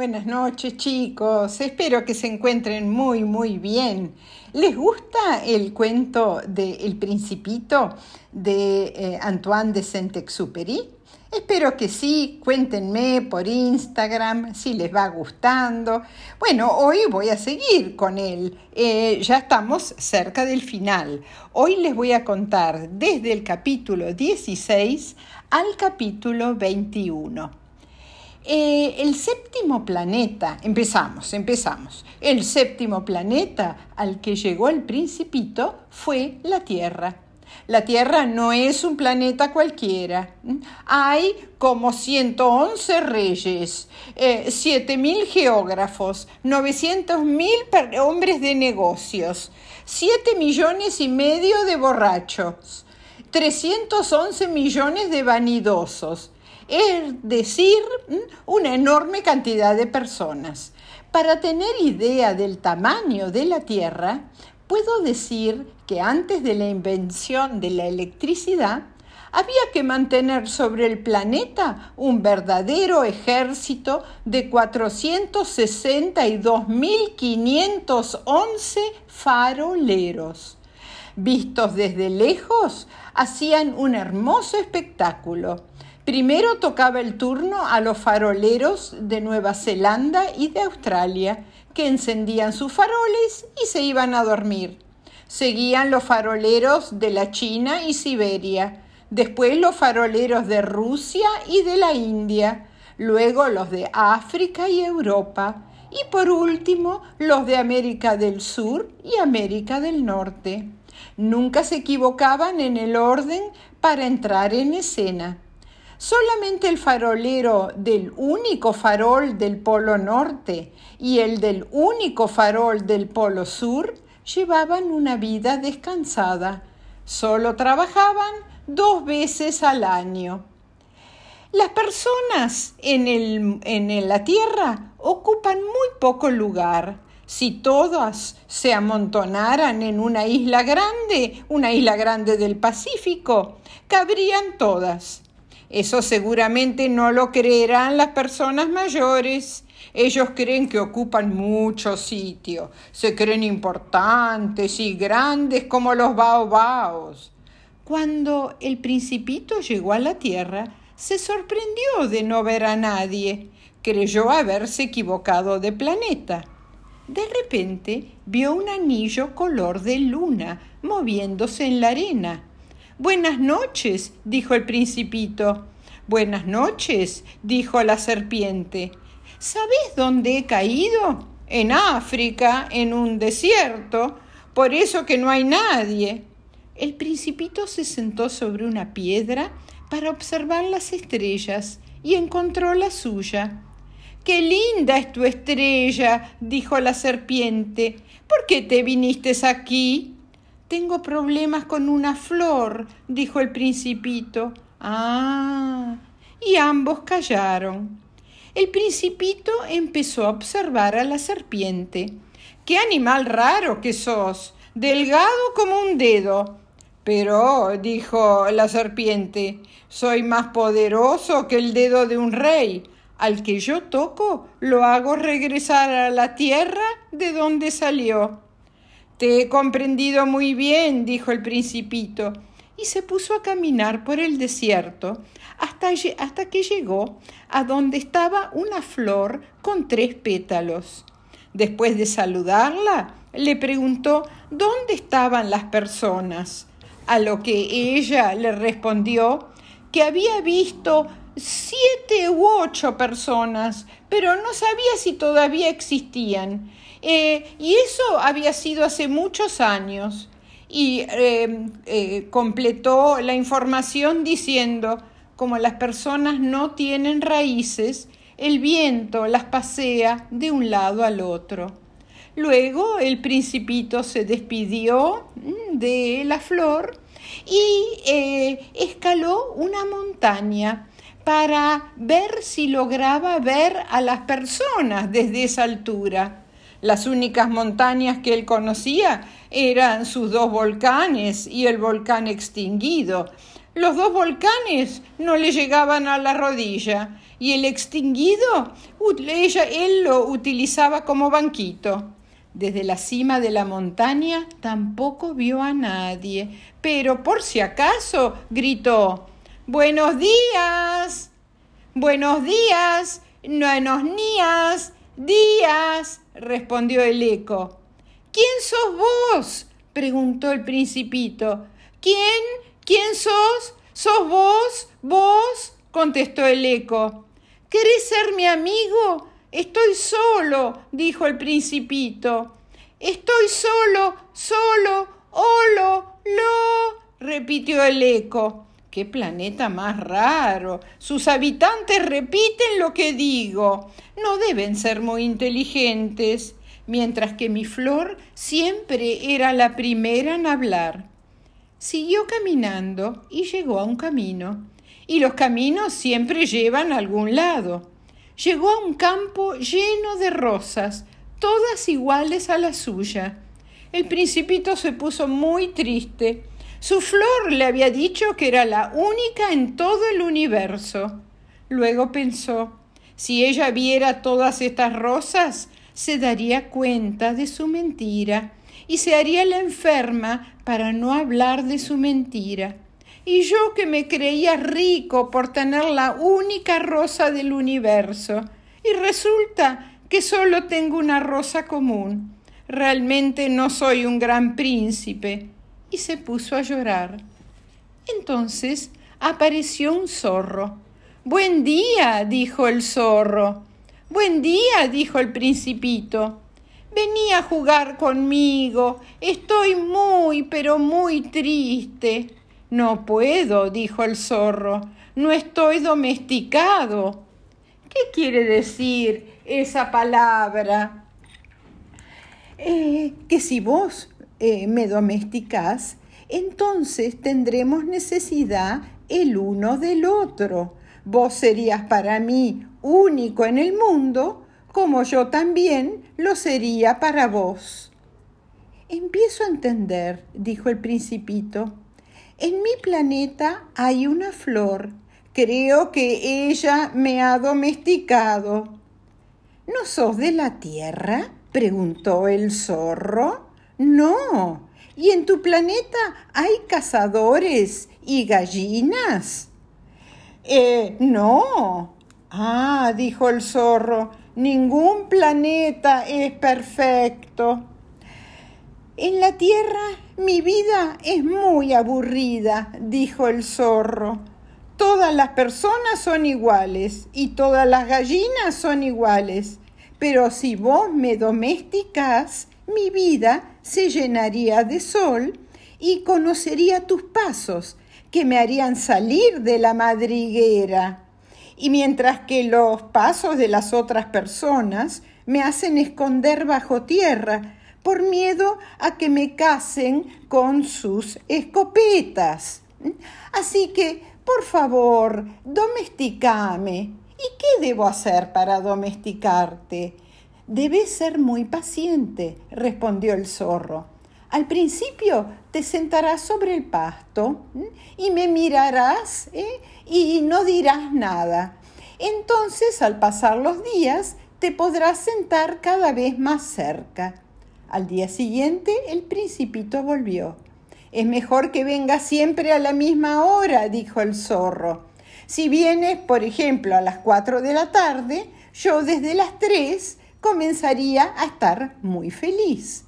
Buenas noches chicos, espero que se encuentren muy muy bien. ¿Les gusta el cuento de El Principito de eh, Antoine de Saint-Exupéry? Espero que sí, cuéntenme por Instagram si les va gustando. Bueno, hoy voy a seguir con él. Eh, ya estamos cerca del final. Hoy les voy a contar desde el capítulo 16 al capítulo 21. Eh, el séptimo planeta, empezamos, empezamos. El séptimo planeta al que llegó el principito fue la Tierra. La Tierra no es un planeta cualquiera. Hay como 111 reyes, eh, 7.000 geógrafos, 900.000 hombres de negocios, 7 millones y medio de borrachos, 311 millones de vanidosos, es decir, una enorme cantidad de personas. Para tener idea del tamaño de la Tierra, puedo decir que antes de la invención de la electricidad, había que mantener sobre el planeta un verdadero ejército de 462.511 faroleros. Vistos desde lejos, hacían un hermoso espectáculo Primero tocaba el turno a los faroleros de Nueva Zelanda y de Australia, que encendían sus faroles y se iban a dormir. Seguían los faroleros de la China y Siberia, después los faroleros de Rusia y de la India, luego los de África y Europa, y por último los de América del Sur y América del Norte. Nunca se equivocaban en el orden para entrar en escena. Solamente el farolero del único farol del Polo Norte y el del único farol del Polo Sur llevaban una vida descansada. Solo trabajaban dos veces al año. Las personas en, en la Tierra ocupan muy poco lugar. Si todas se amontonaran en una isla grande, una isla grande del Pacífico, cabrían todas. Eso seguramente no lo creerán las personas mayores. Ellos creen que ocupan mucho sitio, se creen importantes y grandes como los baobaos. Cuando el principito llegó a la tierra, se sorprendió de no ver a nadie. Creyó haberse equivocado de planeta. De repente vio un anillo color de luna moviéndose en la arena. Buenas noches, dijo el principito. Buenas noches, dijo la serpiente. ¿Sabés dónde he caído? En África, en un desierto, por eso que no hay nadie. El principito se sentó sobre una piedra para observar las estrellas y encontró la suya. Qué linda es tu estrella, dijo la serpiente. ¿Por qué te viniste aquí? Tengo problemas con una flor, dijo el principito. Ah. Y ambos callaron. El principito empezó a observar a la serpiente. ¡Qué animal raro que sos! Delgado como un dedo. Pero, dijo la serpiente, soy más poderoso que el dedo de un rey. Al que yo toco, lo hago regresar a la tierra de donde salió. Te he comprendido muy bien, dijo el principito, y se puso a caminar por el desierto hasta, hasta que llegó a donde estaba una flor con tres pétalos. Después de saludarla, le preguntó dónde estaban las personas, a lo que ella le respondió que había visto siete u ocho personas, pero no sabía si todavía existían eh, y eso había sido hace muchos años. Y eh, eh, completó la información diciendo, como las personas no tienen raíces, el viento las pasea de un lado al otro. Luego el principito se despidió mm, de la flor y escaló una montaña para ver si lograba ver a las personas desde esa altura. Las únicas montañas que él conocía eran sus dos volcanes y el volcán extinguido. Los dos volcanes no le llegaban a la rodilla y el extinguido ella, él lo utilizaba como banquito. Desde la cima de la montaña tampoco vio a nadie, pero por si acaso gritó Buenos días. Buenos días. Buenos días. Días. respondió el eco. ¿Quién sos vos? preguntó el principito. ¿Quién? ¿Quién sos? ¿Sos vos? ¿Vos? contestó el eco. ¿Querés ser mi amigo? Estoy solo, dijo el principito. Estoy solo, solo, holo, lo, repitió el eco. ¡Qué planeta más raro! Sus habitantes repiten lo que digo. No deben ser muy inteligentes, mientras que mi flor siempre era la primera en hablar. Siguió caminando y llegó a un camino y los caminos siempre llevan a algún lado. Llegó a un campo lleno de rosas, todas iguales a la suya. El principito se puso muy triste. Su flor le había dicho que era la única en todo el universo. Luego pensó, si ella viera todas estas rosas, se daría cuenta de su mentira y se haría la enferma para no hablar de su mentira. Y yo que me creía rico por tener la única rosa del universo. Y resulta que solo tengo una rosa común. Realmente no soy un gran príncipe. Y se puso a llorar. Entonces apareció un zorro. Buen día, dijo el zorro. Buen día, dijo el principito. Vení a jugar conmigo. Estoy muy, pero muy triste. No puedo, dijo el zorro, no estoy domesticado. ¿Qué quiere decir esa palabra? Eh, que si vos eh, me domesticás, entonces tendremos necesidad el uno del otro. Vos serías para mí único en el mundo, como yo también lo sería para vos. Empiezo a entender, dijo el principito. En mi planeta hay una flor. Creo que ella me ha domesticado. ¿No sos de la Tierra? preguntó el zorro. No. ¿Y en tu planeta hay cazadores y gallinas? Eh, no. Ah, dijo el zorro, ningún planeta es perfecto. En la tierra mi vida es muy aburrida, dijo el zorro. Todas las personas son iguales y todas las gallinas son iguales. Pero si vos me domesticás, mi vida se llenaría de sol y conocería tus pasos, que me harían salir de la madriguera. Y mientras que los pasos de las otras personas me hacen esconder bajo tierra, por miedo a que me casen con sus escopetas. Así que, por favor, domesticame. ¿Y qué debo hacer para domesticarte? Debes ser muy paciente, respondió el zorro. Al principio te sentarás sobre el pasto y me mirarás ¿eh? y no dirás nada. Entonces, al pasar los días, te podrás sentar cada vez más cerca. Al día siguiente el principito volvió. Es mejor que venga siempre a la misma hora, dijo el zorro. Si vienes, por ejemplo, a las cuatro de la tarde, yo desde las tres comenzaría a estar muy feliz.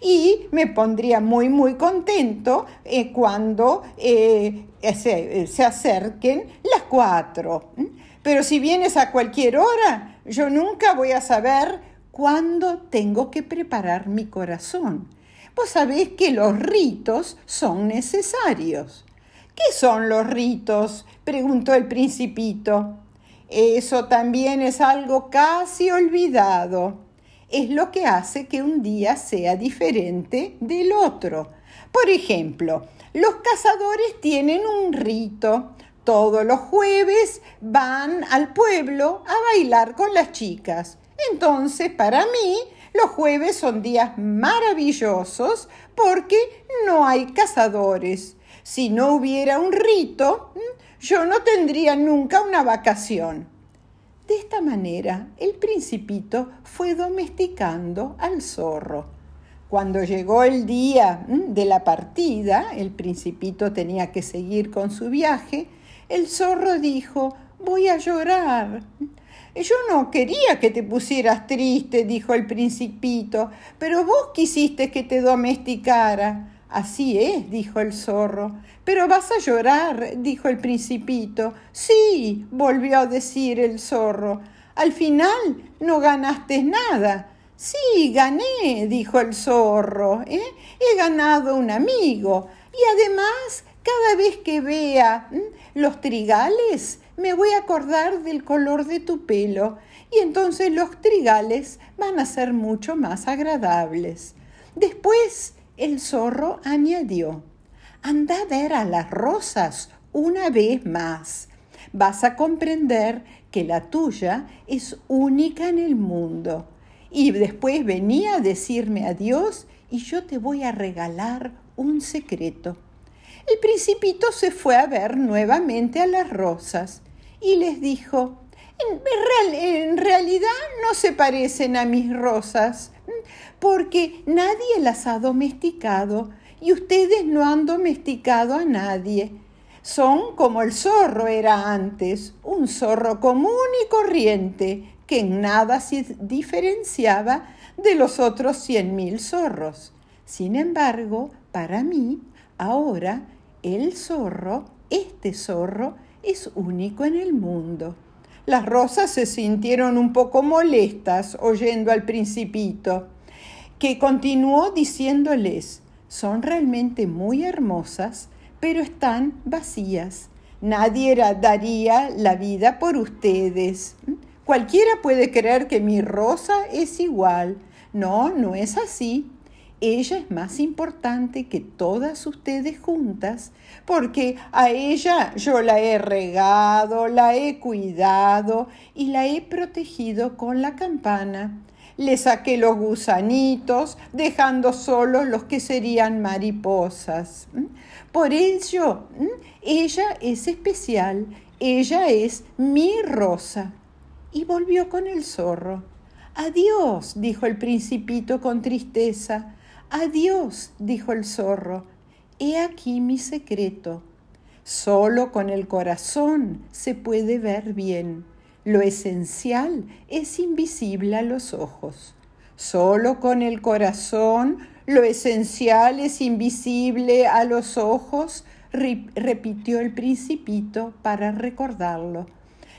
Y me pondría muy, muy contento eh, cuando eh, se, se acerquen las cuatro. Pero si vienes a cualquier hora, yo nunca voy a saber cuándo tengo que preparar mi corazón. Vos sabés que los ritos son necesarios. ¿Qué son los ritos? preguntó el principito. Eso también es algo casi olvidado. Es lo que hace que un día sea diferente del otro. Por ejemplo, los cazadores tienen un rito. Todos los jueves van al pueblo a bailar con las chicas. Entonces, para mí, Los jueves son días maravillosos porque no hay cazadores. Si no hubiera un rito, yo no tendría nunca una vacación. De esta manera, el principito fue domesticando al zorro. Cuando llegó el día de la partida, el principito tenía que seguir con su viaje, el zorro dijo, voy a llorar. Yo no quería que te pusieras triste, dijo el principito, pero vos quisiste que te domesticara. Así es, dijo el zorro. Pero vas a llorar, dijo el principito. Sí, volvió a decir el zorro. Al final no ganaste nada. Sí, gané, dijo el zorro. ¿eh? He ganado un amigo. Y además, cada vez que vea los trigales, me voy a acordar del color de tu pelo. Y entonces los trigales van a ser mucho más agradables. Después el zorro añadió, anda a ver a las rosas una vez más. Vas a comprender que la tuya es única en el mundo. Y después venía a decirme adiós y yo te voy a regalar un secreto. El principito se fue a ver nuevamente a las rosas y les dijo, en, en realidad no se parecen a mis rosas porque nadie las ha domesticado y ustedes no han domesticado a nadie. Son como el zorro era antes, un zorro común y corriente, que en nada se diferenciaba de los otros cien mil zorros. Sin embargo, para mí, ahora, el zorro, este zorro, es único en el mundo. Las rosas se sintieron un poco molestas oyendo al principito que continuó diciéndoles, son realmente muy hermosas, pero están vacías. Nadie daría la vida por ustedes. Cualquiera puede creer que mi rosa es igual. No, no es así. Ella es más importante que todas ustedes juntas, porque a ella yo la he regado, la he cuidado y la he protegido con la campana le saqué los gusanitos, dejando solo los que serían mariposas. Por ello, ella es especial, ella es mi rosa. Y volvió con el zorro. Adiós, dijo el principito con tristeza. Adiós, dijo el zorro. He aquí mi secreto. Solo con el corazón se puede ver bien. Lo esencial es invisible a los ojos. Solo con el corazón lo esencial es invisible a los ojos, repitió el principito para recordarlo.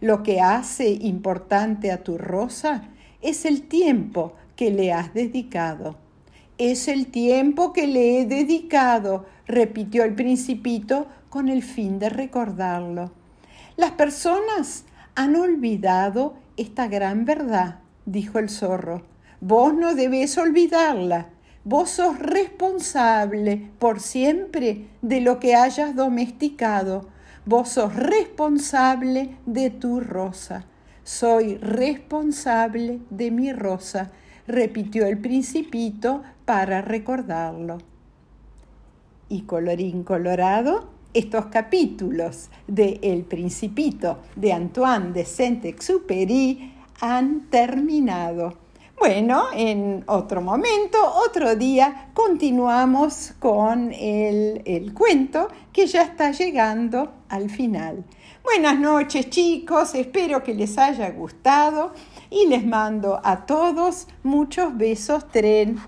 Lo que hace importante a tu rosa es el tiempo que le has dedicado. Es el tiempo que le he dedicado, repitió el principito con el fin de recordarlo. Las personas han olvidado esta gran verdad, dijo el zorro. Vos no debés olvidarla. Vos sos responsable por siempre de lo que hayas domesticado. Vos sos responsable de tu rosa. Soy responsable de mi rosa, repitió el principito para recordarlo. Y colorín colorado, estos capítulos de El Principito de Antoine de Saint-Exupéry han terminado. Bueno, en otro momento, otro día, continuamos con el, el, cuento que ya está llegando al final. Buenas noches chicos, espero que les haya gustado y les mando a todos muchos besos tren.